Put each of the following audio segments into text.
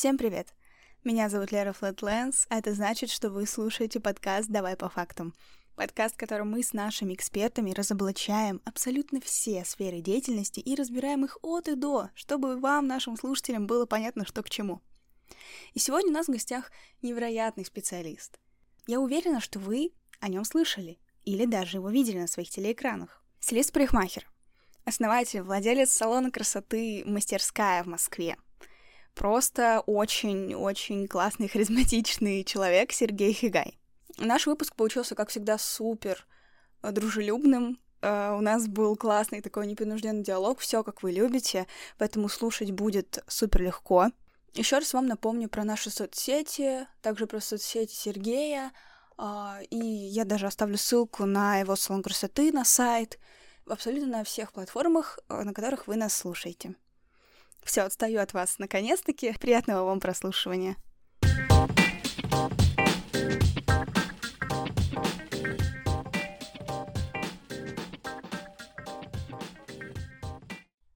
Всем привет! Меня зовут Лера Флэтлэнс, а это значит, что вы слушаете подкаст «Давай по фактам». Подкаст, в котором мы с нашими экспертами разоблачаем абсолютно все сферы деятельности и разбираем их от и до, чтобы вам, нашим слушателям, было понятно, что к чему. И сегодня у нас в гостях невероятный специалист. Я уверена, что вы о нем слышали или даже его видели на своих телеэкранах. Стилист парикмахер, основатель, владелец салона красоты «Мастерская» в Москве. Просто очень-очень классный, харизматичный человек Сергей Хигай. Наш выпуск получился, как всегда, супер дружелюбным. Uh, у нас был классный такой непринужденный диалог, все как вы любите, поэтому слушать будет супер легко. Еще раз вам напомню про наши соцсети, также про соцсети Сергея, uh, и я даже оставлю ссылку на его салон красоты, на сайт, абсолютно на всех платформах, э, на которых вы нас слушаете. Все, отстаю от вас. Наконец-таки. Приятного вам прослушивания.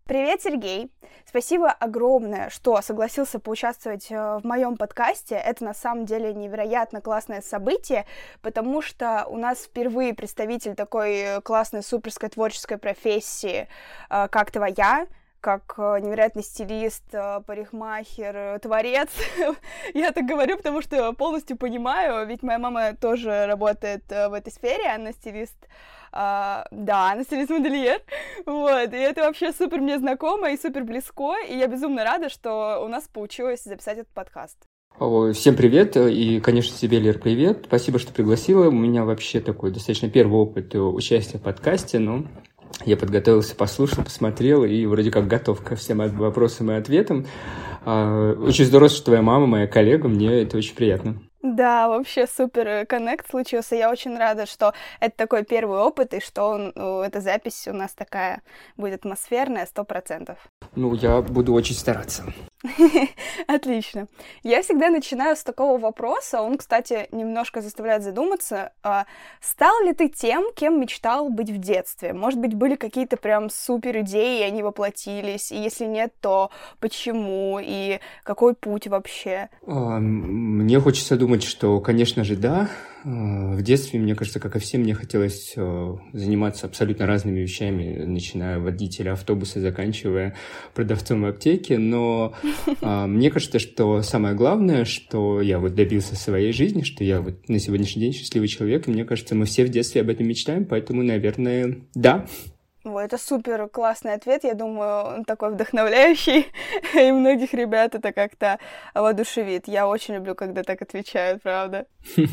Привет, Сергей! Спасибо огромное, что согласился поучаствовать э, в моем подкасте. Это на самом деле невероятно классное событие, потому что у нас впервые представитель такой э, классной суперской творческой профессии, э, как твоя, как невероятный стилист, парикмахер, творец. Я так говорю, потому что полностью понимаю, ведь моя мама тоже работает в этой сфере, она стилист а, да, она стилист-модельер, вот, и это вообще супер мне знакомо и супер близко, и я безумно рада, что у нас получилось записать этот подкаст. Всем привет, и, конечно, тебе, Лер, привет. Спасибо, что пригласила. У меня вообще такой достаточно первый опыт участия в подкасте, но я подготовился, послушал, посмотрел и вроде как готов ко всем вопросам и ответам. А, очень здорово, что твоя мама, моя коллега, мне это очень приятно. Да, вообще супер э, коннект случился. Я очень рада, что это такой первый опыт, и что ну, эта запись у нас такая будет атмосферная, сто процентов. Ну, я буду очень стараться. Отлично. Я всегда начинаю с такого вопроса. Он, кстати, немножко заставляет задуматься. А, стал ли ты тем, кем мечтал быть в детстве? Может быть, были какие-то прям супер идеи, и они воплотились? И если нет, то почему? И какой путь вообще? А, мне хочется думать, что, конечно же, да. А, в детстве, мне кажется, как и всем, мне хотелось заниматься абсолютно разными вещами, начиная водителя автобуса, заканчивая продавцом в аптеке, но а, мне кажется, что самое главное, что я вот добился своей жизни, что я вот на сегодняшний день счастливый человек, и мне кажется, мы все в детстве об этом мечтаем, поэтому, наверное, да. О, это супер классный ответ, я думаю, он такой вдохновляющий, и многих ребят это как-то воодушевит. Я очень люблю, когда так отвечают, правда.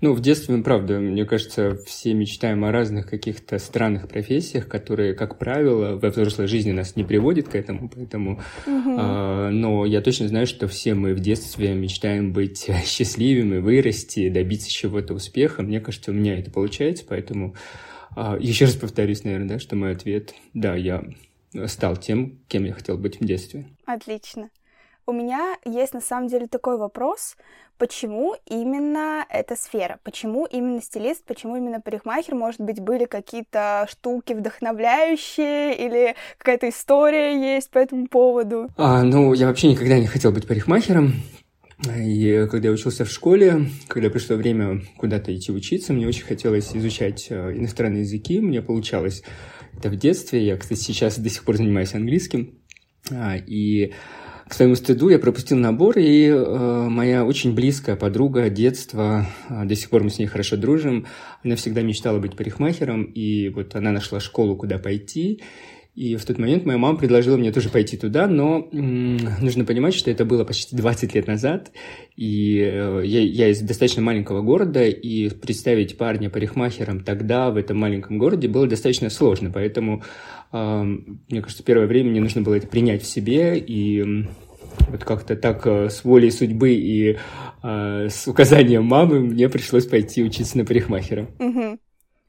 Ну, в детстве, правда, мне кажется, все мечтаем о разных каких-то странных профессиях, которые, как правило, во взрослой жизни нас не приводят к этому, поэтому... Угу. А, но я точно знаю, что все мы в детстве мечтаем быть счастливыми, вырасти, добиться чего-то успеха. Мне кажется, у меня это получается, поэтому... А, еще раз повторюсь, наверное, да, что мой ответ – да, я стал тем, кем я хотел быть в детстве. Отлично. У меня есть на самом деле такой вопрос, почему именно эта сфера, почему именно стилист, почему именно парикмахер, может быть, были какие-то штуки вдохновляющие или какая-то история есть по этому поводу? А, ну, я вообще никогда не хотел быть парикмахером, и когда я учился в школе, когда пришло время куда-то идти учиться, мне очень хотелось изучать э, иностранные языки. Мне получалось это в детстве. Я, кстати, сейчас до сих пор занимаюсь английским. А, и к своему стыду я пропустил набор, и э, моя очень близкая подруга детства, э, до сих пор мы с ней хорошо дружим, она всегда мечтала быть парикмахером, и вот она нашла школу, куда пойти, и в тот момент моя мама предложила мне тоже пойти туда, но м- нужно понимать, что это было почти 20 лет назад, и э, я, я из достаточно маленького города, и представить парня парикмахером тогда в этом маленьком городе было достаточно сложно, поэтому мне кажется, первое время мне нужно было это принять в себе и вот как-то так э, с волей судьбы и э, с указанием мамы мне пришлось пойти учиться на парикмахера. Угу.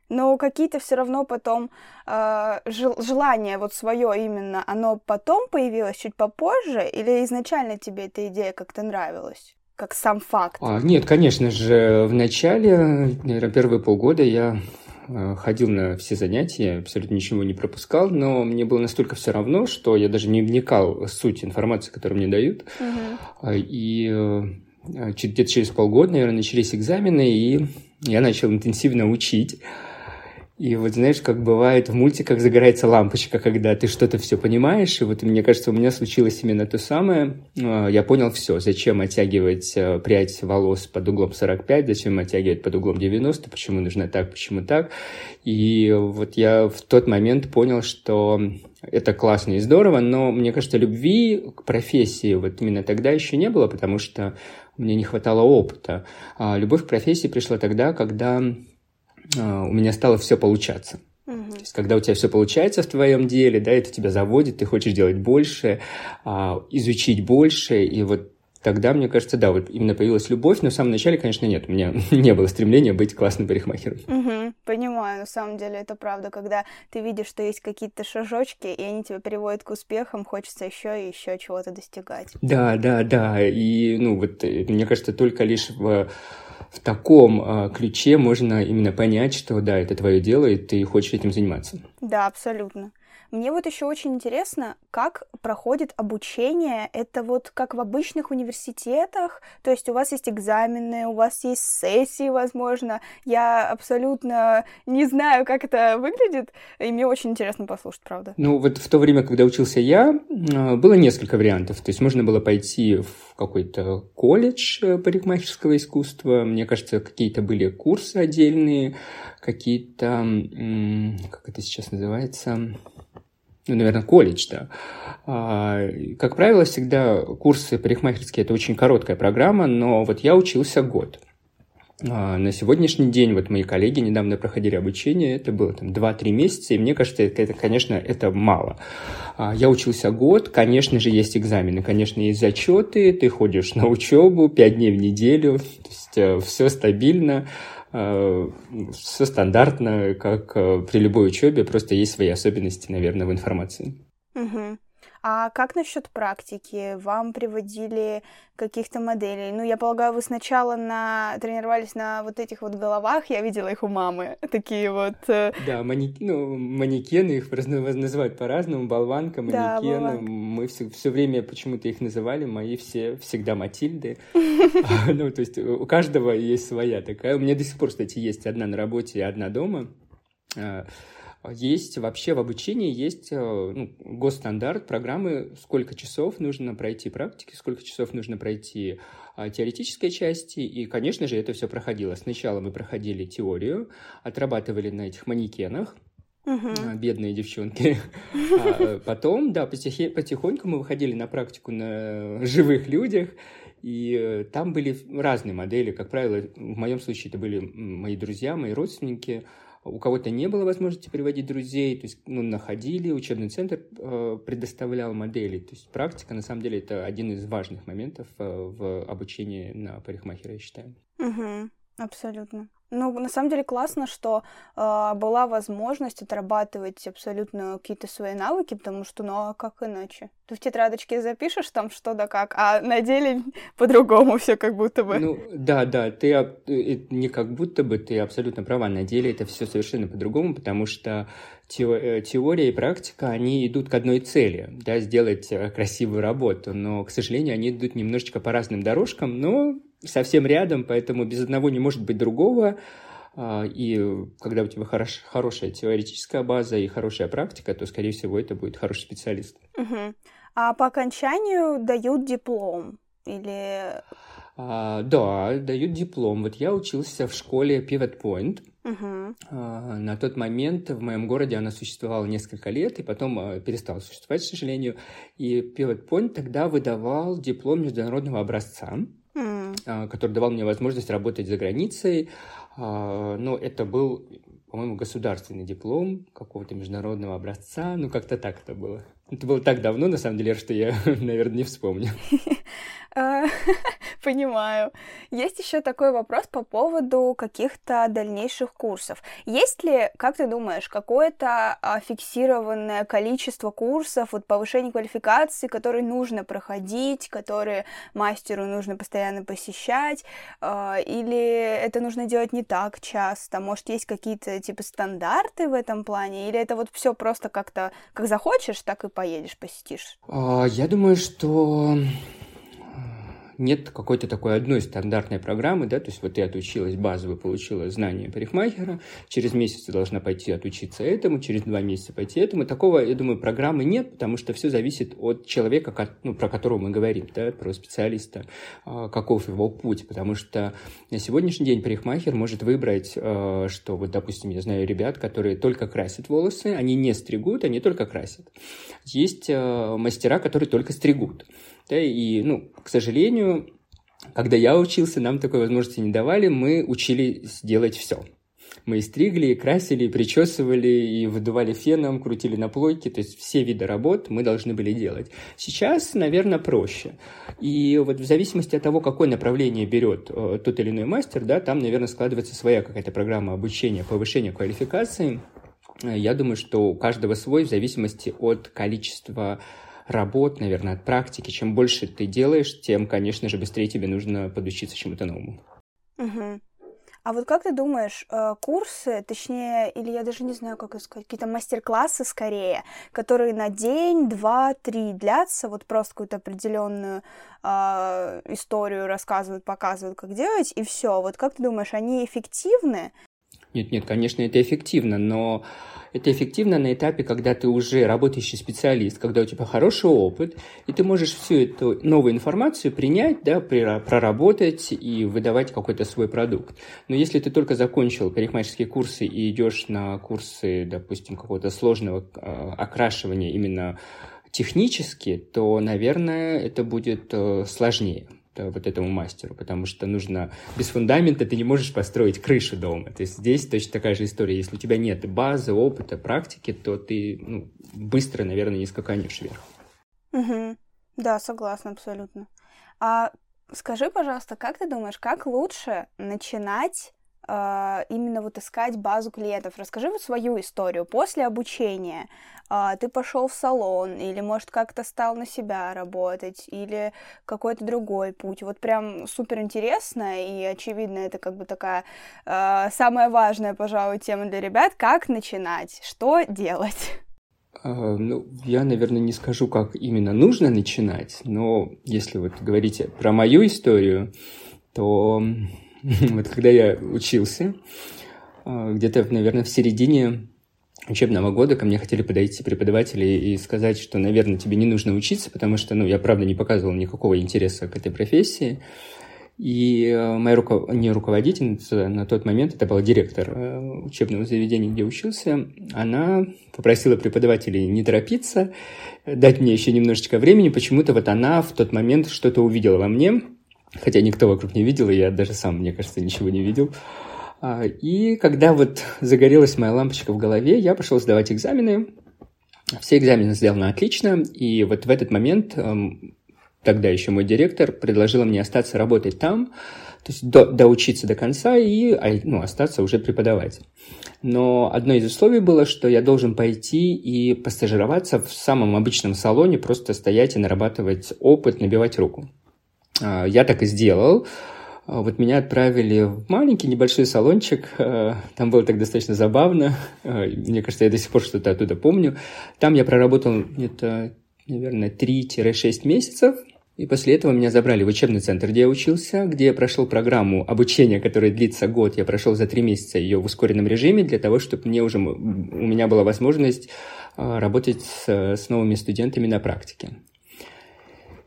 Но какие-то все равно потом э, желание вот свое именно, оно потом появилось чуть попозже, или изначально тебе эта идея как-то нравилась? Как сам факт? А, нет, конечно же, в начале, наверное, первые полгода я э, ходил на все занятия, абсолютно ничего не пропускал, но мне было настолько все равно, что я даже не вникал в суть информации, которую мне дают. Угу. И где-то через полгода, наверное, начались экзамены, и я начал интенсивно учить. И вот знаешь, как бывает в мультиках загорается лампочка, когда ты что-то все понимаешь, и вот мне кажется, у меня случилось именно то самое. А, я понял все, зачем оттягивать э, прядь волос под углом 45, зачем оттягивать под углом 90, почему нужно так, почему так. И вот я в тот момент понял, что это классно и здорово, но мне кажется, любви к профессии вот именно тогда еще не было, потому что мне не хватало опыта. А любовь к профессии пришла тогда, когда у меня стало все получаться. Угу. То есть, когда у тебя все получается в твоем деле, да, это тебя заводит, ты хочешь делать больше, а, изучить больше, и вот тогда, мне кажется, да, вот именно появилась любовь, но в самом начале, конечно, нет, у меня не было стремления быть классным парикмахером. Угу, понимаю, на самом деле это правда, когда ты видишь, что есть какие-то шажочки, и они тебя переводят к успехам, хочется еще и еще чего-то достигать. Да, да, да, и, ну, вот, э, мне кажется, только лишь в в таком э, ключе можно именно понять, что да, это твое дело, и ты хочешь этим заниматься. Да, абсолютно. Мне вот еще очень интересно, как проходит обучение. Это вот как в обычных университетах, то есть у вас есть экзамены, у вас есть сессии, возможно. Я абсолютно не знаю, как это выглядит, и мне очень интересно послушать, правда. Ну вот в то время, когда учился я, а, было несколько вариантов. То есть можно было пойти в какой-то колледж э, парикмахерского искусства. Мне кажется, какие-то были курсы отдельные, какие-то, как это сейчас называется, ну, наверное, колледж, да. А, как правило, всегда курсы парикмахерские – это очень короткая программа, но вот я учился год. А, на сегодняшний день вот мои коллеги недавно проходили обучение, это было там 2-3 месяца, и мне кажется, это, это, конечно, это мало. А, я учился год, конечно же, есть экзамены, конечно, есть зачеты, ты ходишь на учебу 5 дней в неделю, то есть э, все стабильно, все стандартно, как э, при любой учебе, просто есть свои особенности, наверное, в информации. Угу. А как насчет практики? Вам приводили каких-то моделей? Ну, я полагаю, вы сначала на... тренировались на вот этих вот головах, я видела их у мамы, такие вот... Э, да, манек... ну, манекены, их называют по-разному, болванка, манекены. Да, Мы все, все время почему-то их называли, мои все всегда Матильды. Ну, то есть у каждого есть своя такая. У меня до сих пор, кстати, есть одна на работе и одна дома. Есть вообще в обучении есть э, ну, госстандарт программы, сколько часов нужно пройти практики, сколько часов нужно пройти а, теоретической части, и, конечно же, это все проходило. Сначала мы проходили теорию, отрабатывали на этих манекенах, Uh-huh. бедные девчонки. А потом, да, потихоньку мы выходили на практику на живых людях, и э, там были разные модели. Как правило, в моем случае это были мои друзья, мои родственники, у кого-то не было возможности приводить друзей, то есть ну, находили, учебный центр э, предоставлял модели. То есть практика, на самом деле, это один из важных моментов э, в обучении на парикмахера, я считаю. Угу, абсолютно. Ну, на самом деле классно, что э, была возможность отрабатывать абсолютно какие-то свои навыки, потому что, ну, а как иначе? Ты в тетрадочке запишешь там что да как, а на деле по-другому все как будто бы. Ну, да, да, ты э, не как будто бы, ты абсолютно права, на деле это все совершенно по-другому, потому что э, теория и практика, они идут к одной цели, да, сделать э, красивую работу, но, к сожалению, они идут немножечко по разным дорожкам, но совсем рядом, поэтому без одного не может быть другого. А, и когда у тебя хорош, хорошая теоретическая база и хорошая практика, то, скорее всего, это будет хороший специалист. Угу. А по окончанию дают диплом или... А, да, дают диплом. Вот я учился в школе Pivot Point. Uh-huh. А, на тот момент в моем городе она существовала несколько лет и потом а, перестала существовать, к сожалению. И Pivot Point тогда выдавал диплом международного образца mm. который давал мне возможность работать за границей. А, но это был, по-моему, государственный диплом какого-то международного образца. Ну, как-то так это было. Это было так давно, на самом деле, что я, наверное, не вспомню. А, понимаю. Есть еще такой вопрос по поводу каких-то дальнейших курсов. Есть ли, как ты думаешь, какое-то а, фиксированное количество курсов, вот повышение квалификации, которые нужно проходить, которые мастеру нужно постоянно посещать, а, или это нужно делать не так часто? Может, есть какие-то типа стандарты в этом плане, или это вот все просто как-то как захочешь, так и поедешь, посетишь? Я думаю, что нет какой-то такой одной стандартной программы, да, то есть вот ты отучилась базово, получила знания парикмахера, через месяц ты должна пойти отучиться этому, через два месяца пойти этому. Такого, я думаю, программы нет, потому что все зависит от человека, ну, про которого мы говорим, да, про специалиста, а, каков его путь, потому что на сегодняшний день парикмахер может выбрать, а, что вот, допустим, я знаю ребят, которые только красят волосы, они не стригут, они только красят. Есть а, мастера, которые только стригут. Да, и, ну, к сожалению, когда я учился, нам такой возможности не давали, мы учились делать все. Мы и стригли, и красили, и причесывали, и выдували феном, крутили на плойке, то есть все виды работ мы должны были делать. Сейчас, наверное, проще. И вот в зависимости от того, какое направление берет э, тот или иной мастер, да, там, наверное, складывается своя какая-то программа обучения, повышения квалификации. Я думаю, что у каждого свой в зависимости от количества работ, наверное, от практики. Чем больше ты делаешь, тем, конечно же, быстрее тебе нужно подучиться чему-то новому. Угу. А вот как ты думаешь, э, курсы, точнее, или я даже не знаю, как сказать, какие-то мастер-классы скорее, которые на день, два, три длятся, вот просто какую-то определенную э, историю рассказывают, показывают, как делать, и все. Вот как ты думаешь, они эффективны? Нет, нет, конечно, это эффективно, но это эффективно на этапе, когда ты уже работающий специалист, когда у тебя хороший опыт, и ты можешь всю эту новую информацию принять, да, проработать и выдавать какой-то свой продукт. Но если ты только закончил парикмахерские курсы и идешь на курсы, допустим, какого-то сложного а, окрашивания именно технически, то, наверное, это будет э, сложнее. Э, вот этому мастеру, потому что нужно... Без фундамента ты не можешь построить крышу дома. То есть здесь точно такая же история. Если у тебя нет базы, опыта, практики, то ты ну, быстро, наверное, не скаканешь вверх. Угу. Да, согласна абсолютно. А скажи, пожалуйста, как ты думаешь, как лучше начинать именно вот искать базу клиентов. Расскажи вот свою историю. После обучения а, ты пошел в салон, или, может, как-то стал на себя работать, или какой-то другой путь. Вот прям супер интересно, и очевидно, это как бы такая а, самая важная, пожалуй, тема для ребят. Как начинать? Что делать? Ну, я, наверное, не скажу, как именно нужно начинать, но если вот говорите про мою историю, то Вот когда я учился, а, где-то, наверное, в середине учебного года ко мне хотели подойти преподаватели и сказать, что, наверное, тебе не нужно учиться, потому что, ну, я, правда, не показывал никакого интереса к этой профессии. И а, моя руко... не руководительница на тот момент, это была директор а, учебного заведения, где учился, она попросила преподавателей не торопиться, дать мне еще немножечко времени. Почему-то вот она в тот момент что-то увидела во мне, хотя никто вокруг не видел, и я даже сам, мне кажется, ничего не видел. А, и когда вот загорелась моя лампочка в голове, я пошел сдавать экзамены. Все экзамены сделаны отлично, и вот в этот момент эм, тогда еще мой директор предложила мне остаться работать там, то есть до, доучиться до конца и а, ну, остаться уже преподавать. Но одно из условий было, что я должен пойти и постажироваться в самом обычном салоне, просто стоять и нарабатывать опыт, набивать руку. А, я так и сделал. А, вот меня отправили в маленький небольшой салончик. А, там было так достаточно забавно. Мне кажется, я до сих пор что-то оттуда помню. Там я проработал где-то, наверное, 3-6 месяцев. И после этого меня забрали в учебный центр, где я учился, где я прошел программу обучения, которая длится год. Я прошел за три месяца ее в ускоренном режиме для того, чтобы мне уже, у меня была возможность работать с, с новыми студентами на практике.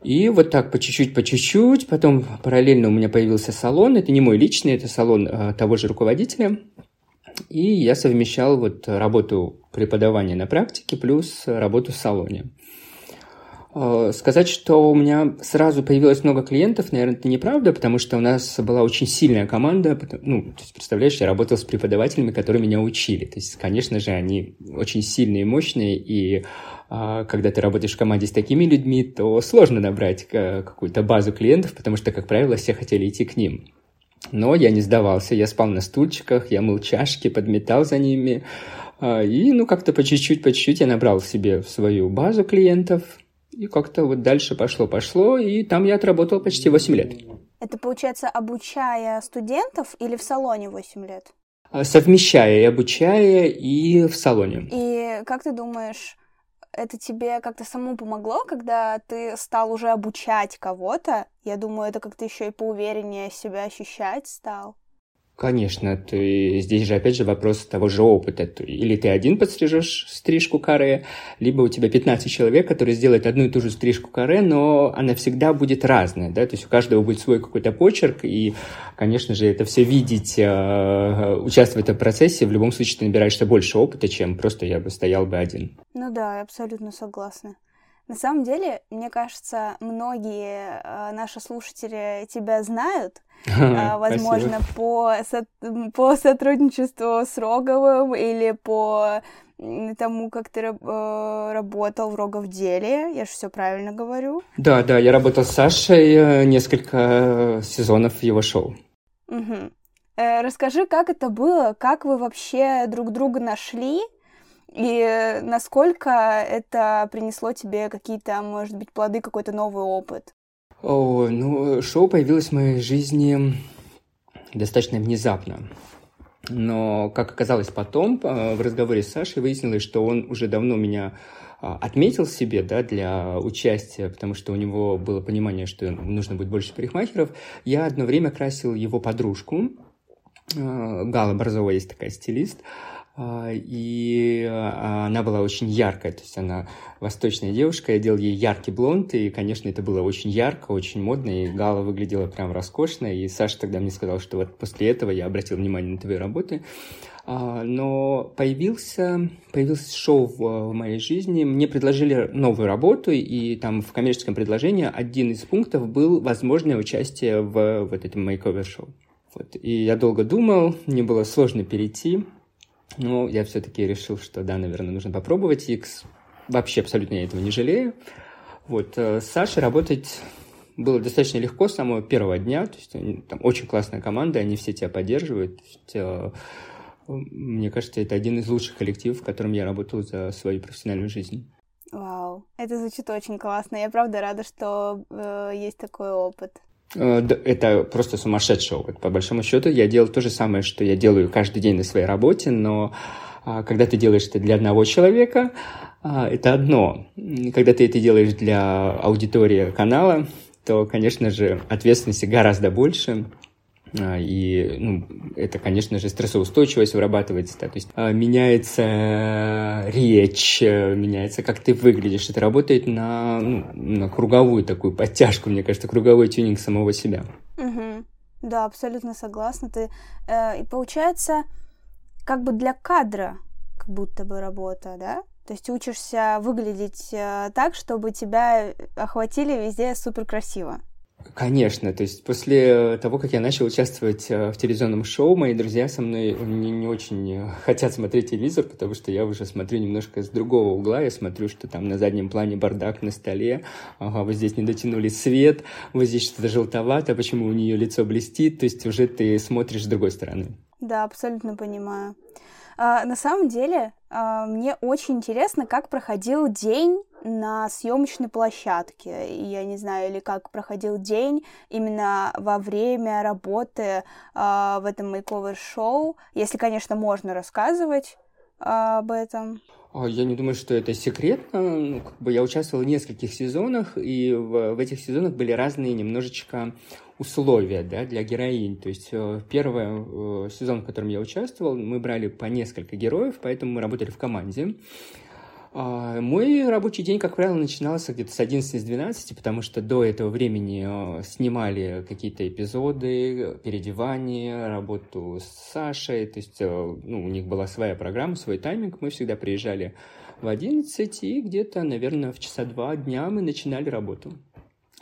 И вот так по чуть-чуть, по чуть-чуть. Потом параллельно у меня появился салон. Это не мой личный, это салон а, того же руководителя. И я совмещал вот работу преподавания на практике плюс работу в салоне. Э, сказать, что у меня сразу появилось много клиентов, наверное, это неправда, потому что у нас была очень сильная команда. Ну, представляешь, я работал с преподавателями, которые меня учили. То есть, конечно же, они очень сильные и мощные, и а, когда ты работаешь в команде с такими людьми, то сложно набрать какую-то базу клиентов, потому что, как правило, все хотели идти к ним. Но я не сдавался, я спал на стульчиках, я мыл чашки, подметал за ними. А, и, ну, как-то по чуть-чуть, по чуть-чуть я набрал себе свою базу клиентов, и как-то вот дальше пошло-пошло, и там я отработал почти 8 лет. Это, получается, обучая студентов или в салоне 8 лет? А, совмещая и обучая, и в салоне. И как ты думаешь, это тебе как-то самому помогло, когда ты стал уже обучать кого-то? Я думаю, это как-то еще и поувереннее себя ощущать стал. Конечно, ты, здесь же опять же вопрос того же опыта. Или ты один подстрижешь стрижку каре, либо у тебя 15 человек, которые сделают одну и ту же стрижку каре, но она всегда будет разная, да, то есть у каждого будет свой какой-то почерк, и, конечно же, это все видеть, э, участвовать в этом процессе, в любом случае ты набираешься больше опыта, чем просто я бы стоял бы один. Ну да, я абсолютно согласна. На самом деле, мне кажется, многие э, наши слушатели тебя знают, э, возможно, по, со по сотрудничеству с Роговым или по тому, как ты э, работал в Рогов деле. Я же все правильно говорю. Да, да, я работал с Сашей э, несколько э, сезонов его шоу. Угу. Э, расскажи, как это было, как вы вообще друг друга нашли, и насколько это принесло тебе какие-то, может быть, плоды, какой-то новый опыт? О, ну, шоу появилось в моей жизни достаточно внезапно. Но, как оказалось потом, э, в разговоре с Сашей выяснилось, что он уже давно меня а, отметил себе да, для участия, потому что у него было понимание, что нужно будет больше парикмахеров. Я одно время красил его подружку. Э, Гала Борзова есть такая стилист. А, и а, она была очень яркая, то есть она восточная девушка, я делал ей яркий блонд, и, конечно, это было очень ярко, очень модно, и Гала выглядела прям роскошно, и Саша тогда мне сказал, что вот после этого я обратил внимание на твои работы, а, но появился, появился шоу в, в моей жизни, мне предложили новую работу, и там в коммерческом предложении один из пунктов был возможное участие в вот этом мейковер-шоу. Вот. И я долго думал, мне было сложно перейти, но я все-таки решил, что да, наверное, нужно попробовать. X вообще абсолютно я этого не жалею. Вот, э, с Сашей работать было достаточно легко с самого первого дня. То есть там очень классная команда, они все тебя поддерживают. есть, э, мне кажется, это один из лучших коллективов, в котором я работал за свою профессиональную жизнь. Вау, это звучит очень классно. Я правда рада, что э, есть такой опыт. Э, это просто сумасшедший опыт. По большому счету, я делал то же самое, что я делаю каждый день на своей работе, но а, когда ты делаешь это для одного человека, а, это одно. Когда ты это делаешь для аудитории канала, то, конечно же, ответственности гораздо больше. А, и ну, это, конечно же, стрессоустойчивость вырабатывается. Да? То есть а, меняется речь, меняется, как ты выглядишь. Это работает на, ну, на круговую такую подтяжку, мне кажется, круговой тюнинг самого себя. Угу. Да, абсолютно согласна. Ты, э, и получается, как бы для кадра, как будто бы работа, да? То есть учишься выглядеть э, так, чтобы тебя охватили везде супер красиво. Конечно, то есть после того, как я начал участвовать э, в телевизионном шоу, мои друзья со мной не, не очень хотят смотреть телевизор, потому что я уже смотрю немножко с другого угла, я смотрю, что там на заднем плане бардак на столе, ага, вот здесь не дотянули свет, вот здесь что-то желтовато, почему у нее лицо блестит, то есть уже ты смотришь с другой стороны. Да, абсолютно понимаю. А, на самом деле, а, мне очень интересно, как проходил день на съемочной площадке. Я не знаю, или как проходил день именно во время работы а, в этом мейковер-шоу, если, конечно, можно рассказывать об этом. Я не думаю, что это секретно. Ну, как бы я участвовал в нескольких сезонах, и в, в этих сезонах были разные немножечко условия да, для героинь. То есть э, первый э, сезон, в котором я участвовал, мы брали по несколько героев, поэтому мы работали в команде. А, мой рабочий день, как правило, начинался где-то с 11-12, потому что до этого времени э, снимали какие-то эпизоды, переодевание, работу с Сашей, то есть ну, у них была своя программа, свой тайминг, мы всегда приезжали в 11, и где-то, наверное, в часа два дня мы начинали работу.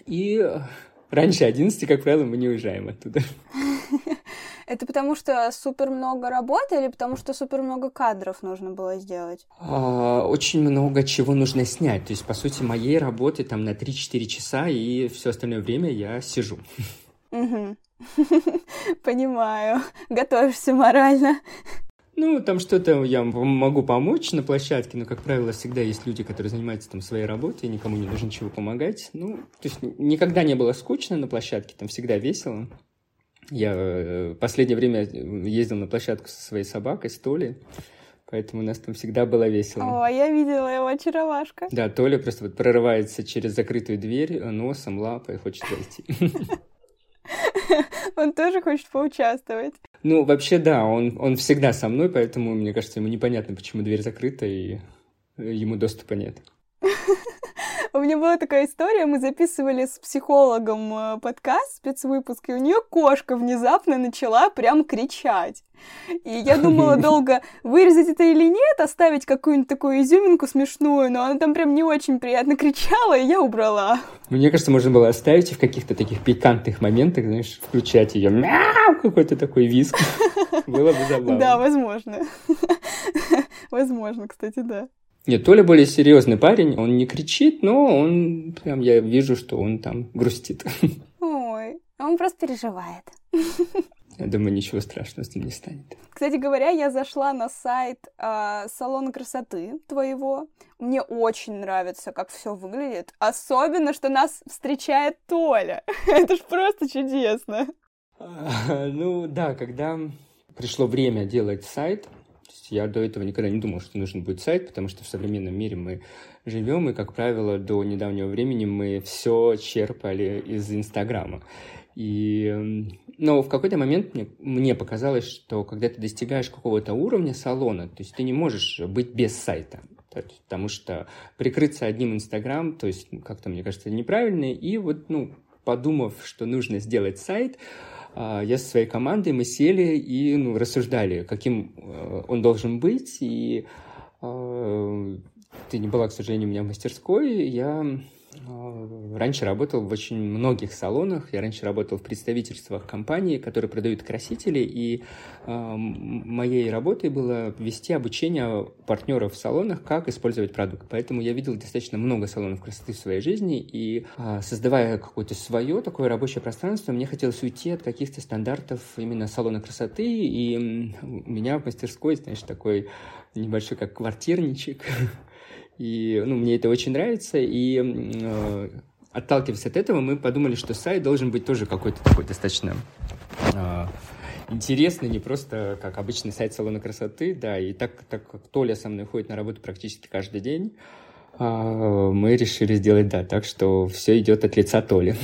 И раньше 11, как правило, мы не уезжаем оттуда. Это потому что супер много работы или потому что супер много кадров нужно было сделать? А, очень много чего нужно снять. То есть, по сути, моей работы там на 3-4 часа, и все остальное время я сижу. Угу. Понимаю. Готовишься морально. Ну, там что-то я могу помочь на площадке, но, как правило, всегда есть люди, которые занимаются там своей работой, и никому не нужно ничего помогать. Ну, то есть никогда не было скучно на площадке, там всегда весело. Я в э, последнее время ездил на площадку со своей собакой, с Толей, поэтому у нас там всегда было весело. О, я видела его, очаровашка. Да, Толя просто вот прорывается через закрытую дверь носом, лапой, хочет войти. Он тоже хочет поучаствовать. Ну, вообще, да, он, он всегда со мной, поэтому, мне кажется, ему непонятно, почему дверь закрыта, и ему доступа нет. У меня была такая история, мы записывали с психологом э, подкаст, спецвыпуск, и у нее кошка внезапно начала прям кричать. И я думала долго, вырезать это или нет, оставить какую-нибудь такую изюминку смешную, но она там прям не очень приятно кричала, и я убрала. Мне кажется, можно было оставить и в каких-то таких пикантных моментах, знаешь, включать ее мяу, какой-то такой виск. Было бы забавно. Да, возможно. Возможно, кстати, да. Нет, Толя более серьезный парень, он не кричит, но он прям я вижу, что он там грустит. Ой, он просто переживает. Я думаю, ничего страшного с ним не станет. Кстати говоря, я зашла на сайт э, салона красоты твоего. Мне очень нравится, как все выглядит. Особенно, что нас встречает Толя. Это ж просто чудесно. А, ну да, когда пришло время делать сайт, я до этого никогда не думал, что нужен будет сайт, потому что в современном мире мы живем, и, как правило, до недавнего времени мы все черпали из Инстаграма. И, но в какой-то момент мне, мне показалось, что когда ты достигаешь какого-то уровня салона, то есть ты не можешь быть без сайта. Потому что прикрыться одним Инстаграм, то есть как-то, мне кажется, неправильно. И вот, ну, подумав, что нужно сделать сайт, я со своей командой, мы сели и ну, рассуждали, каким э, он должен быть. И э, ты не была, к сожалению, у меня в мастерской. Я а, раньше работал в очень многих салонах. Я раньше работал в представительствах компании, которые продают красители, и э, моей работой было вести обучение партнеров в салонах, как использовать продукт. Поэтому я видел достаточно много салонов красоты в своей жизни, и э, создавая какое-то свое такое рабочее пространство, мне хотелось уйти от каких-то стандартов именно салона красоты, и у меня в мастерской, знаешь, такой небольшой как квартирничек, И ну, мне это очень нравится. И э, отталкиваясь от этого, мы подумали, что сайт должен быть тоже какой-то такой достаточно э, интересный, не просто как обычный сайт салона красоты. Да, и так, так как Толя со мной ходит на работу практически каждый день, э, мы решили сделать, да, так что все идет от лица Толи.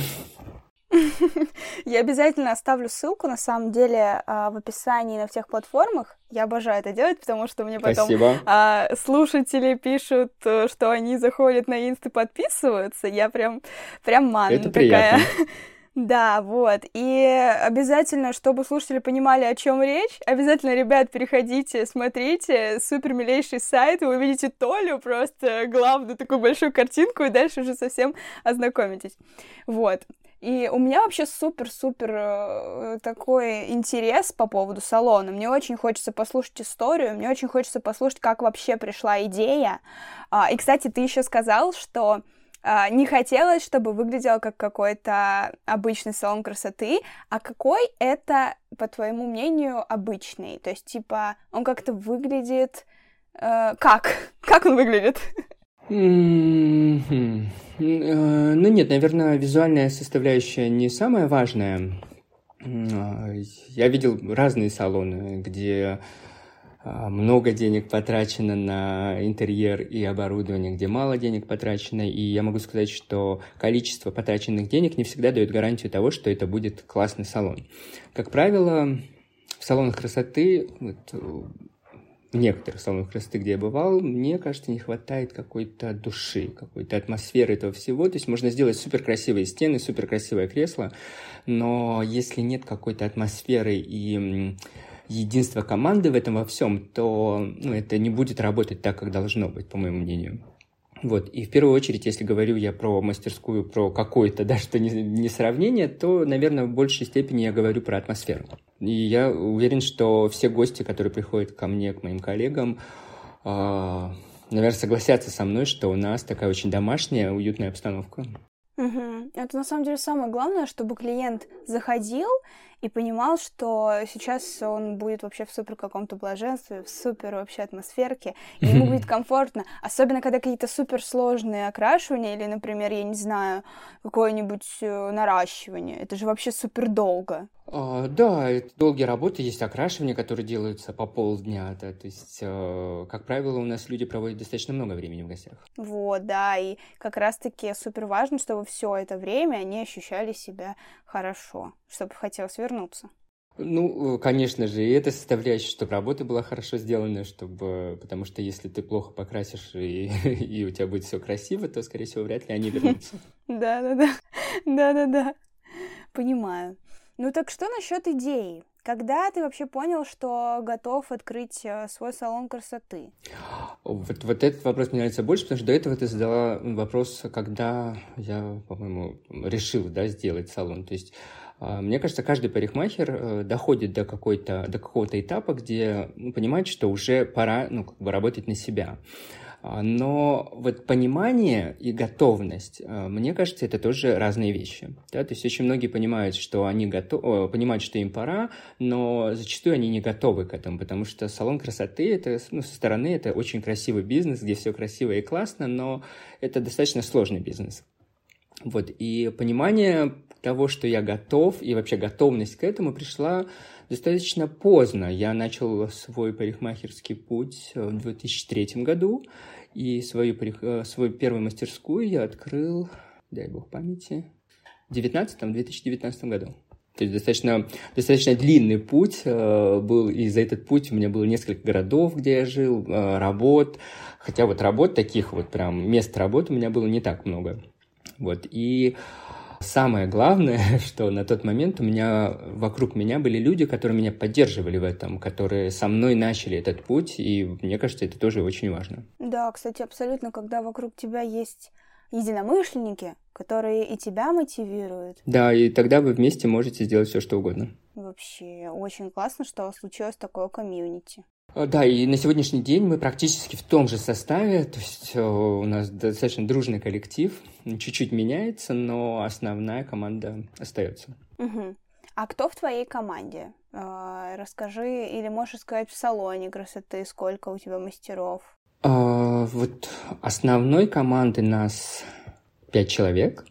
Я обязательно оставлю ссылку, на самом деле, а, в описании на всех платформах. Я обожаю это делать, потому что мне потом. А, слушатели пишут, э, что они заходят на инст и подписываются. Я прям, прям ман Это такая. Приятно. Да, вот. И обязательно, чтобы слушатели понимали, о чем речь, обязательно, ребят, переходите, смотрите. Супер милейший сайт. Вы увидите Толю, просто главную такую большую картинку, и дальше уже совсем ознакомитесь. Вот. И у меня вообще супер-супер э, такой интерес по поводу салона. Мне очень хочется послушать историю, мне очень хочется послушать, как вообще пришла идея. А, и, кстати, ты еще сказал, что а, не хотелось, чтобы выглядел как какой-то обычный салон красоты, а какой это, по твоему мнению, обычный? То есть, типа, он как-то выглядит... Э, как? Как он выглядит? Mm-hmm. Ну нет, наверное, визуальная составляющая не самая важная. Я видел разные салоны, где а, много денег потрачено на интерьер и оборудование, где мало денег потрачено, и я могу сказать, что количество потраченных денег не всегда дает гарантию того, что это будет классный салон. Как правило, в салонах красоты вот, некоторых салонах красоты, где я бывал, мне кажется, не хватает какой-то души, какой-то атмосферы этого всего. То есть можно сделать супер красивые стены, супер красивое кресло, но если нет какой-то атмосферы и единство команды в этом во всем, то ну, это не будет работать так, как должно быть, по моему мнению. Вот. И в первую очередь, если говорю я про мастерскую, про какое-то, да, что не, не сравнение, то, наверное, в большей степени я говорю про атмосферу. И я уверен, что все гости, которые приходят ко мне, к моим коллегам, э, наверное, согласятся со мной, что у нас такая очень домашняя, уютная обстановка. Угу. Это на самом деле самое главное, чтобы клиент заходил и понимал, что сейчас он будет вообще в супер каком-то блаженстве, в супер вообще атмосферке, и ему будет комфортно. Особенно, когда какие-то супер сложные окрашивания или, например, я не знаю, какое-нибудь э, наращивание. Это же вообще супер долго. А, да, это долгие работы, есть окрашивания, которые делаются по полдня, да, то есть, э, как правило, у нас люди проводят достаточно много времени в гостях. Вот, да, и как раз-таки супер важно, чтобы все это время они ощущали себя хорошо, чтобы хотелось вернуться. Ну, э, конечно же, и это составляющая, чтобы работа была хорошо сделана, чтобы... Потому что если ты плохо покрасишь и, и у тебя будет все красиво, то, скорее всего, вряд ли они вернутся. Да-да-да. Да-да-да. Понимаю. Ну так что насчет идеи? Когда ты вообще понял, что готов открыть э, свой салон красоты? Вот, вот этот вопрос мне нравится больше, потому что до этого ты задала вопрос, когда я, по-моему, решил да, сделать салон. То есть а, мне кажется, каждый парикмахер э, доходит до, какой-то, до какого-то этапа, где ну, понимает, что уже пора ну, как бы работать на себя. А, но вот понимание и готовность, а, мне кажется, это тоже разные вещи. Да? То есть очень многие понимают, что они готовы, понимают, что им пора, но зачастую они не готовы к этому, потому что салон красоты, это, ну, со стороны это очень красивый бизнес, где все красиво и классно, но это достаточно сложный бизнес. Вот, и понимание того, что я готов, и вообще готовность к этому пришла достаточно поздно. Я начал свой парикмахерский путь в 2003 году, и свою, э, свою первую мастерскую я открыл, дай бог памяти, в 2019 году. То есть достаточно, достаточно длинный путь э, был, и за этот путь у меня было несколько городов, где я жил, э, работ. Хотя вот работ таких вот прям, мест работы у меня было не так много. Вот, и Самое главное, что на тот момент у меня вокруг меня были люди, которые меня поддерживали в этом, которые со мной начали этот путь, и мне кажется, это тоже очень важно. Да, кстати, абсолютно, когда вокруг тебя есть единомышленники, которые и тебя мотивируют. Да, и тогда вы вместе можете сделать все, что угодно. Вообще, очень классно, что случилось такое комьюнити. Э, да, и на сегодняшний день мы практически в том же составе, то есть э, у нас достаточно дружный коллектив, чуть-чуть меняется, но основная команда остается. Угу. А кто в твоей команде? Э, расскажи, или можешь сказать в салоне красоты, сколько у тебя мастеров? А, вот основной команды нас пять человек.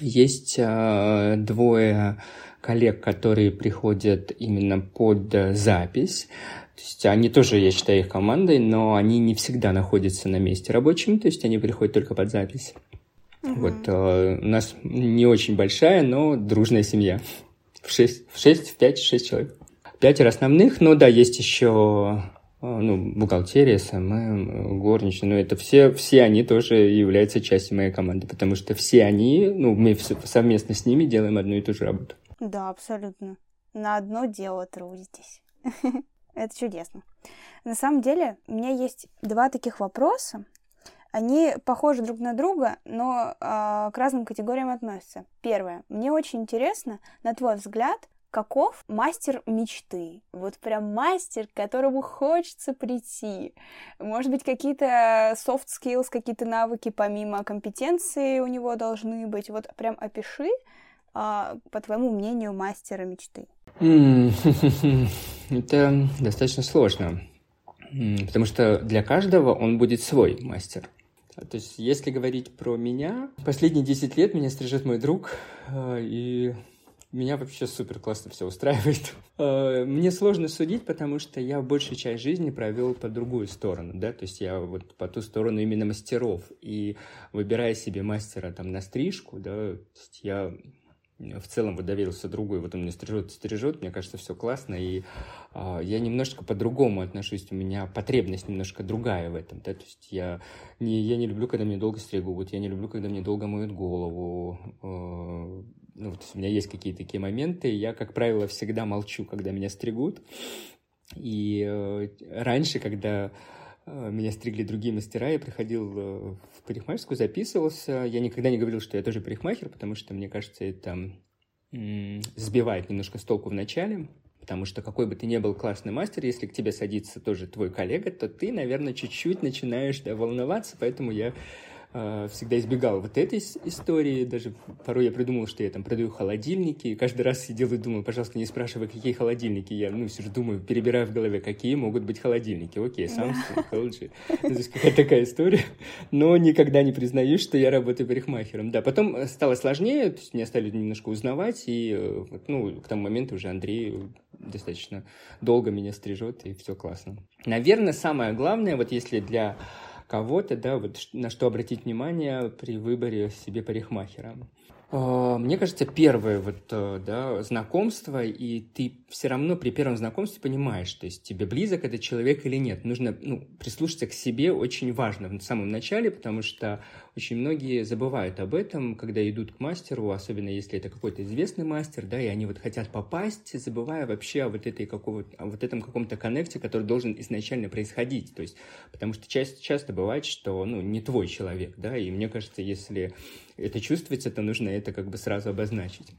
Есть двое коллег, которые приходят именно под запись. То есть они тоже, я считаю, их командой, но они не всегда находятся на месте рабочем, то есть они приходят только под запись. Угу. Вот э, у нас не очень большая, но дружная семья. В шесть, в шесть, в пять, шесть человек. Пятеро основных, но да, есть еще э, ну, бухгалтерия, СММ, горничная, но это все, все они тоже являются частью моей команды, потому что все они, ну, мы совместно с ними делаем одну и ту же работу. Да, абсолютно. На одно дело трудитесь. Это чудесно. На самом деле, у меня есть два таких вопроса. Они похожи друг на друга, но э, к разным категориям относятся. Первое. Мне очень интересно, на твой взгляд, каков мастер мечты? Вот прям мастер, к которому хочется прийти. Может быть, какие-то soft skills, какие-то навыки помимо компетенции у него должны быть. Вот прям опиши, э, по твоему мнению, мастера мечты. Это достаточно сложно, потому что для каждого он будет свой мастер. То есть, если говорить про меня, последние 10 лет меня стрижет мой друг, э, и меня вообще супер классно все устраивает. Мне сложно судить, потому что я большую часть жизни провел по другую сторону, да, то есть я вот по ту сторону именно мастеров, и выбирая себе мастера там на стрижку, да, я в целом вот доверился другу, и вот он мне стрижет, стрижет, мне кажется, все классно, и э, я немножечко по-другому отношусь, у меня потребность немножко другая в этом, да, то есть я не, я не люблю, когда мне долго стригут, я не люблю, когда мне долго моют голову, э, ну, вот у меня есть какие-то такие моменты, я, как правило, всегда молчу, когда меня стригут, И э, раньше, когда меня стригли другие мастера, я приходил э, в парикмахерскую, записывался. Я никогда не говорил, что я тоже парикмахер, потому что, мне кажется, это сбивает немножко с толку в начале. Потому что какой бы ты ни был классный мастер, если к тебе садится тоже твой коллега, то ты, наверное, чуть-чуть начинаешь да, волноваться. Поэтому я всегда избегал вот этой истории. Даже порой я придумал, что я там продаю холодильники. И каждый раз сидел и думал, пожалуйста, не спрашивай, какие холодильники. Я, ну, все же думаю, перебираю в голове, какие могут быть холодильники. Окей, Samsung, LG. Ну, то есть какая-то такая история. Но никогда не признаюсь, что я работаю парикмахером. Да, потом стало сложнее, то есть меня стали немножко узнавать. И, э, ну, к тому моменту уже Андрей достаточно долго меня стрижет, и все классно. Наверное, самое главное, вот если для кого-то, да, вот на что обратить внимание при выборе себе парикмахера. А, мне кажется, первое вот, э, да, знакомство, и ты все равно при первом знакомстве понимаешь, то есть тебе близок этот человек или нет. Нужно ну, прислушаться к себе очень важно в самом начале, потому что очень многие забывают об этом, когда идут к мастеру, особенно если это какой-то известный мастер, да, и они вот хотят попасть, забывая вообще о вот, этой какого о вот этом каком-то коннекте, который должен изначально происходить. То есть, потому что часто, часто бывает, что ну, не твой человек, да, и мне кажется, если это чувствуется, то нужно это как бы сразу обозначить.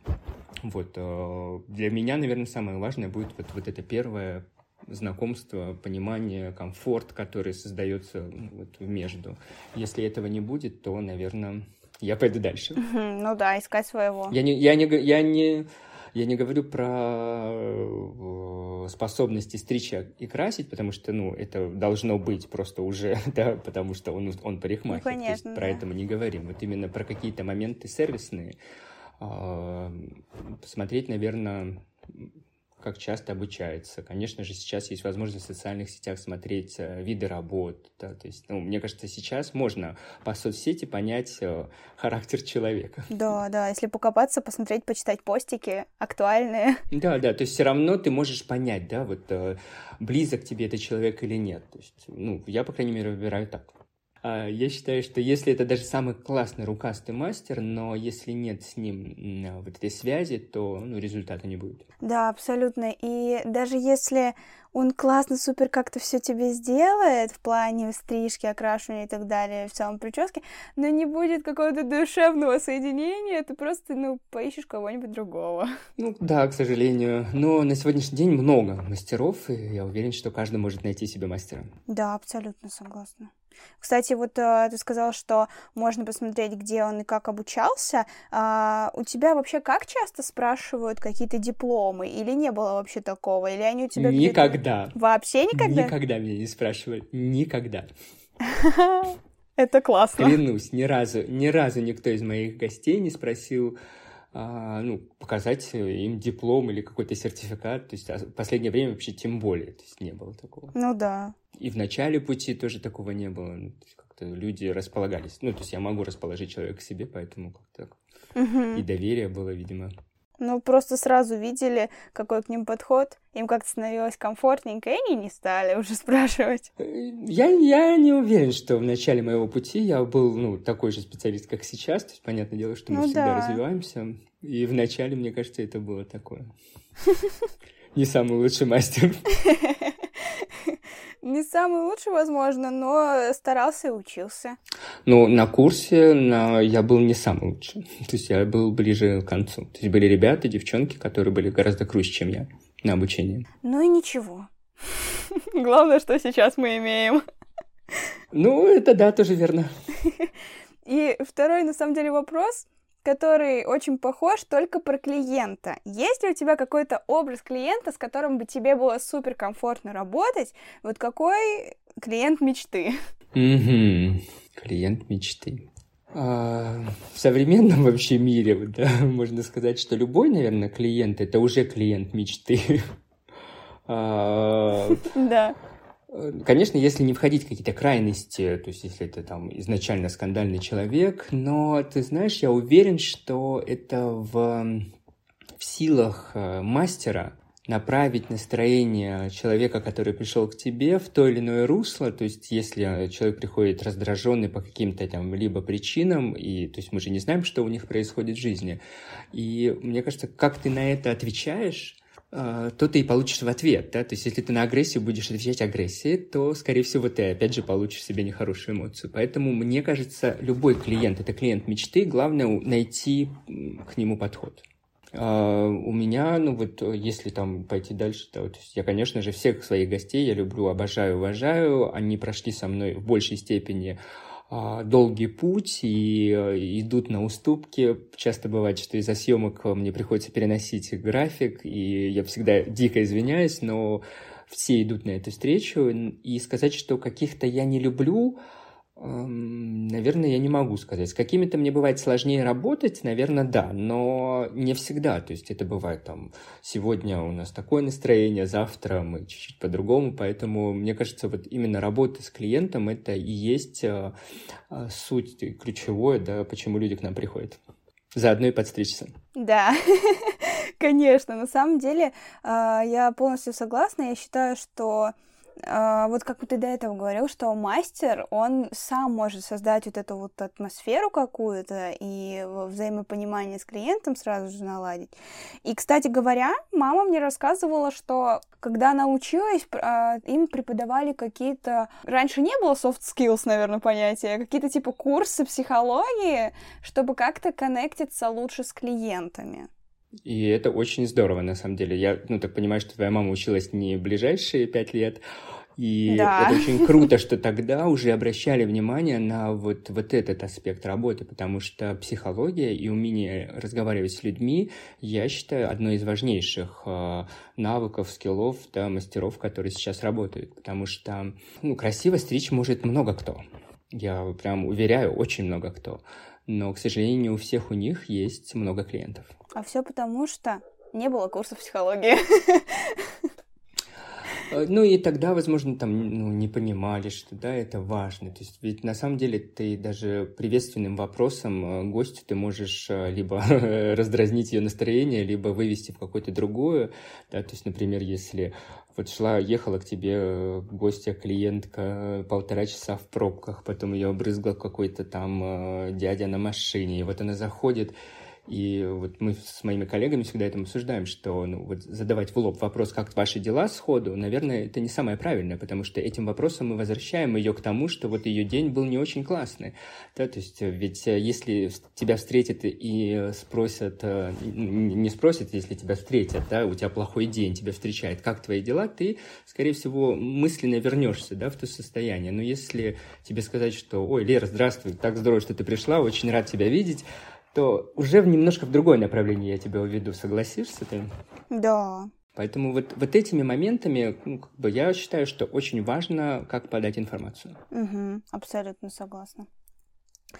Вот. Э, для меня, наверное, самое важное будет вот, вот это первое знакомство, понимание, комфорт, который создается ну, вот, между. Если этого не будет, то, наверное, я пойду дальше. Ну да, искать своего. Я не, я не, я не, я не говорю про э, способности стричь и красить, потому что, ну, это должно быть просто уже, да, потому что он, он парикмахер. Ну, конечно, есть, про это мы не говорим. Вот именно про какие-то моменты сервисные. А, посмотреть, наверное, как часто обучается. Конечно же, сейчас есть возможность в социальных сетях смотреть э, виды работ. Да, то есть, ну, мне кажется, сейчас можно по соцсети понять э, характер человека. Да, да, если покопаться, посмотреть, почитать постики актуальные. Да, да, то есть все равно ты можешь понять, да, вот э, близок тебе этот человек или нет. То есть, ну, я, по крайней мере, выбираю так. А, я считаю, что если это даже самый классный рукастый мастер, но если нет с ним вот этой связи, то ну, результата не будет. Да, абсолютно. И даже если он классно, супер как-то все тебе сделает в плане стрижки, окрашивания и так далее, в целом прически, но не будет какого-то душевного соединения, ты просто, ну, поищешь кого-нибудь другого. Ну, да, к сожалению. Но на сегодняшний день много мастеров, и я уверен, что каждый может найти себе мастера. Да, абсолютно согласна. Кстати, вот э, ты сказал, что можно посмотреть, где он и как обучался. А, у тебя вообще как часто спрашивают какие-то дипломы? Или не было вообще такого? Или они у тебя Никогда. Вообще никогда? Никогда меня не спрашивали. Никогда. Это классно. Клянусь, ни разу, ни разу никто из моих гостей не спросил, ну, показать им диплом или какой-то сертификат. То есть а, в последнее время вообще тем более, то есть не было такого. Ну да. И в начале пути тоже такого не было. Ну, как-то люди располагались. Ну, то есть я могу расположить человека к себе, поэтому как-то угу. и доверие было, видимо. Ну, просто сразу видели, какой к ним подход. Им как-то становилось комфортненько, и они не стали уже спрашивать. Я, я не уверен, что в начале моего пути я был, ну, такой же специалист, как сейчас. То есть, понятное дело, что мы ну, всегда да. развиваемся. И в начале, мне кажется, это было такое. Не самый лучший мастер. Не самый лучший, возможно, но старался и учился. Ну, на курсе на... я был не самый лучший. То есть я был ближе к концу. То есть были ребята, девчонки, которые были гораздо круче, чем я на обучении. Ну и ничего. Главное, что сейчас мы имеем. Ну, это да, тоже верно. И второй, на самом деле, вопрос который очень похож только про клиента. Есть ли у тебя какой-то образ клиента, с которым бы тебе было супер комфортно работать? Вот какой клиент мечты? Угу. Клиент мечты. А, в современном вообще мире, да, можно сказать, что любой, наверное, клиент это уже клиент мечты. А, да. Конечно, если не входить в какие-то крайности, то есть если это там изначально скандальный человек, но ты знаешь, я уверен, что это в, в силах э, мастера направить настроение человека, который пришел к тебе, в то или иное русло. То есть, если человек приходит раздраженный по каким-то там либо причинам, и то есть мы же не знаем, что у них происходит в жизни. И мне кажется, как ты на это отвечаешь, то ты и получишь в ответ, да, то есть если ты на агрессию будешь отвечать агрессией, то, скорее всего, ты опять же получишь себе нехорошую эмоцию. Поэтому, мне кажется, любой клиент — это клиент мечты, главное найти к нему подход. Uh, у меня, ну вот, если там пойти дальше, то вот, я, конечно же, всех своих гостей я люблю, обожаю, уважаю. Они прошли со мной в большей степени а, долгий путь и э, идут на уступки. Часто бывает, что из-за съемок мне приходится переносить график, и я всегда дико извиняюсь, но все идут на эту встречу. И сказать, что каких-то я не люблю, Наверное, я не могу сказать. С какими-то мне бывает сложнее работать, наверное, да, но не всегда. То есть это бывает там, сегодня у нас такое настроение, завтра мы чуть-чуть по-другому, поэтому мне кажется, вот именно работа с клиентом это и есть а, а, суть ключевое, да, почему люди к нам приходят. Заодно и подстричься. Да, конечно. На самом деле а, я полностью согласна. Я считаю, что вот как ты до этого говорил, что мастер, он сам может создать вот эту вот атмосферу какую-то и взаимопонимание с клиентом сразу же наладить. И, кстати говоря, мама мне рассказывала, что когда она училась, а, им преподавали какие-то... Раньше не было soft skills, наверное, понятия, а какие-то типа курсы психологии, чтобы как-то коннектиться лучше с клиентами. И это очень здорово, на самом деле. Я, ну, так понимаю, что твоя мама училась не ближайшие пять лет, и да. это очень круто, что тогда уже обращали внимание на вот, вот этот аспект работы, потому что психология и умение разговаривать с людьми, я считаю, одной из важнейших э, навыков, скиллов, да, мастеров, которые сейчас работают. Потому что ну, красиво стричь может много кто. Я прям уверяю, очень много кто но, к сожалению, у всех у них есть много клиентов. А все потому, что не было курсов психологии. Э, ну и тогда, возможно, там ну, не понимали, что да, это важно. То есть ведь на самом деле ты даже приветственным вопросом э, гостю ты можешь э, либо раздразнить ее настроение, либо вывести в какое-то другое. Да, то есть, например, если вот шла, ехала к тебе гостья, клиентка, полтора часа в пробках, потом ее обрызгал какой-то там дядя на машине, и вот она заходит, и вот мы с моими коллегами всегда это обсуждаем, что ну, вот задавать в лоб вопрос, как ваши дела сходу, наверное, это не самое правильное, потому что этим вопросом мы возвращаем ее к тому, что вот ее день был не очень классный. Да, то есть ведь э, если тебя встретят и спросят, э, не спросят, если тебя встретят, да, у тебя плохой день, тебя встречает, как твои дела, ты, скорее всего, мысленно вернешься да, в то состояние. Но если тебе сказать, что, ой, Лера, здравствуй, так здорово, что ты пришла, очень рад тебя видеть, то уже в немножко в другое направление я тебя уведу. Согласишься ты? Да. Поэтому вот, вот этими моментами ну, как бы я считаю, что очень важно, как подать информацию. Угу, абсолютно согласна.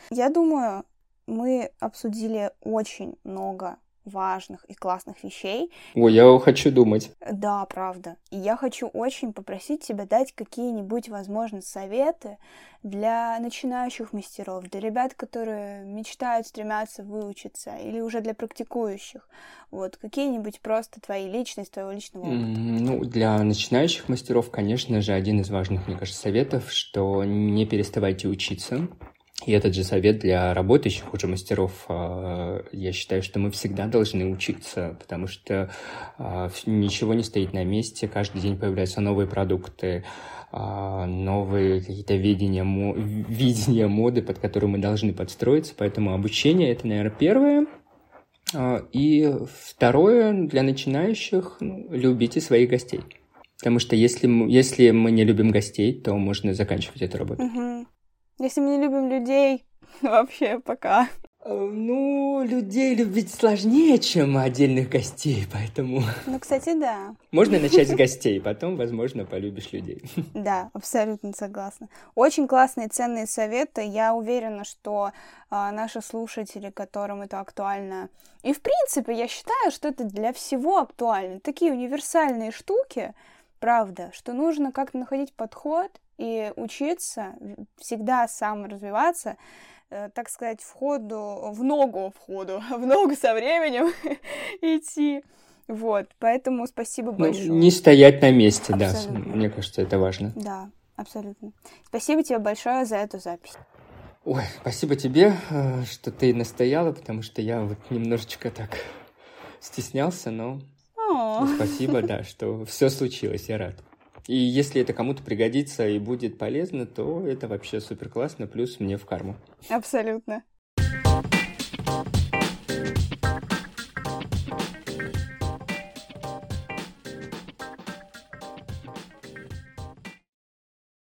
Я думаю, мы обсудили очень много важных и классных вещей. Ой, я хочу думать. Да, правда. И я хочу очень попросить тебя дать какие-нибудь, возможно, советы для начинающих мастеров, для ребят, которые мечтают, стремятся выучиться, или уже для практикующих. Вот, какие-нибудь просто твои личные, твоего личного опыта. Ну, для начинающих мастеров, конечно же, один из важных, мне кажется, советов, что не переставайте учиться, и этот же совет для работающих уже мастеров. А, я считаю, что мы всегда должны учиться, потому что а, ничего не стоит на месте, каждый день появляются новые продукты, а, новые какие-то видения, видения моды, под которые мы должны подстроиться. Поэтому обучение — это, наверное, первое. И второе, для начинающих, ну, любите своих гостей. Потому что если, если мы не любим гостей, то можно заканчивать эту работу. Угу. Если мы не любим людей, вообще пока. Э, ну, людей любить сложнее, чем отдельных гостей, поэтому... Ну, кстати, да. Можно начать с гостей, потом, возможно, полюбишь людей. Да, абсолютно согласна. Очень классные, ценные советы. Я уверена, что а, наши слушатели, которым это актуально... И, в принципе, я считаю, что это для всего актуально. Такие универсальные штуки, правда, что нужно как-то находить подход и учиться, всегда сам развиваться, э, так сказать, в ходу, в ногу в ходу, в ногу со временем идти. Вот, поэтому спасибо ну, большое. Не стоять на месте, абсолютно. да, мне кажется, это важно. Да, абсолютно. Спасибо тебе большое за эту запись. Ой, спасибо тебе, э, что ты настояла, потому что я вот немножечко так стеснялся, но О. Спасибо, да, что все случилось, я рад. И если это кому-то пригодится и будет полезно, то это вообще супер классно, плюс мне в карму. Абсолютно.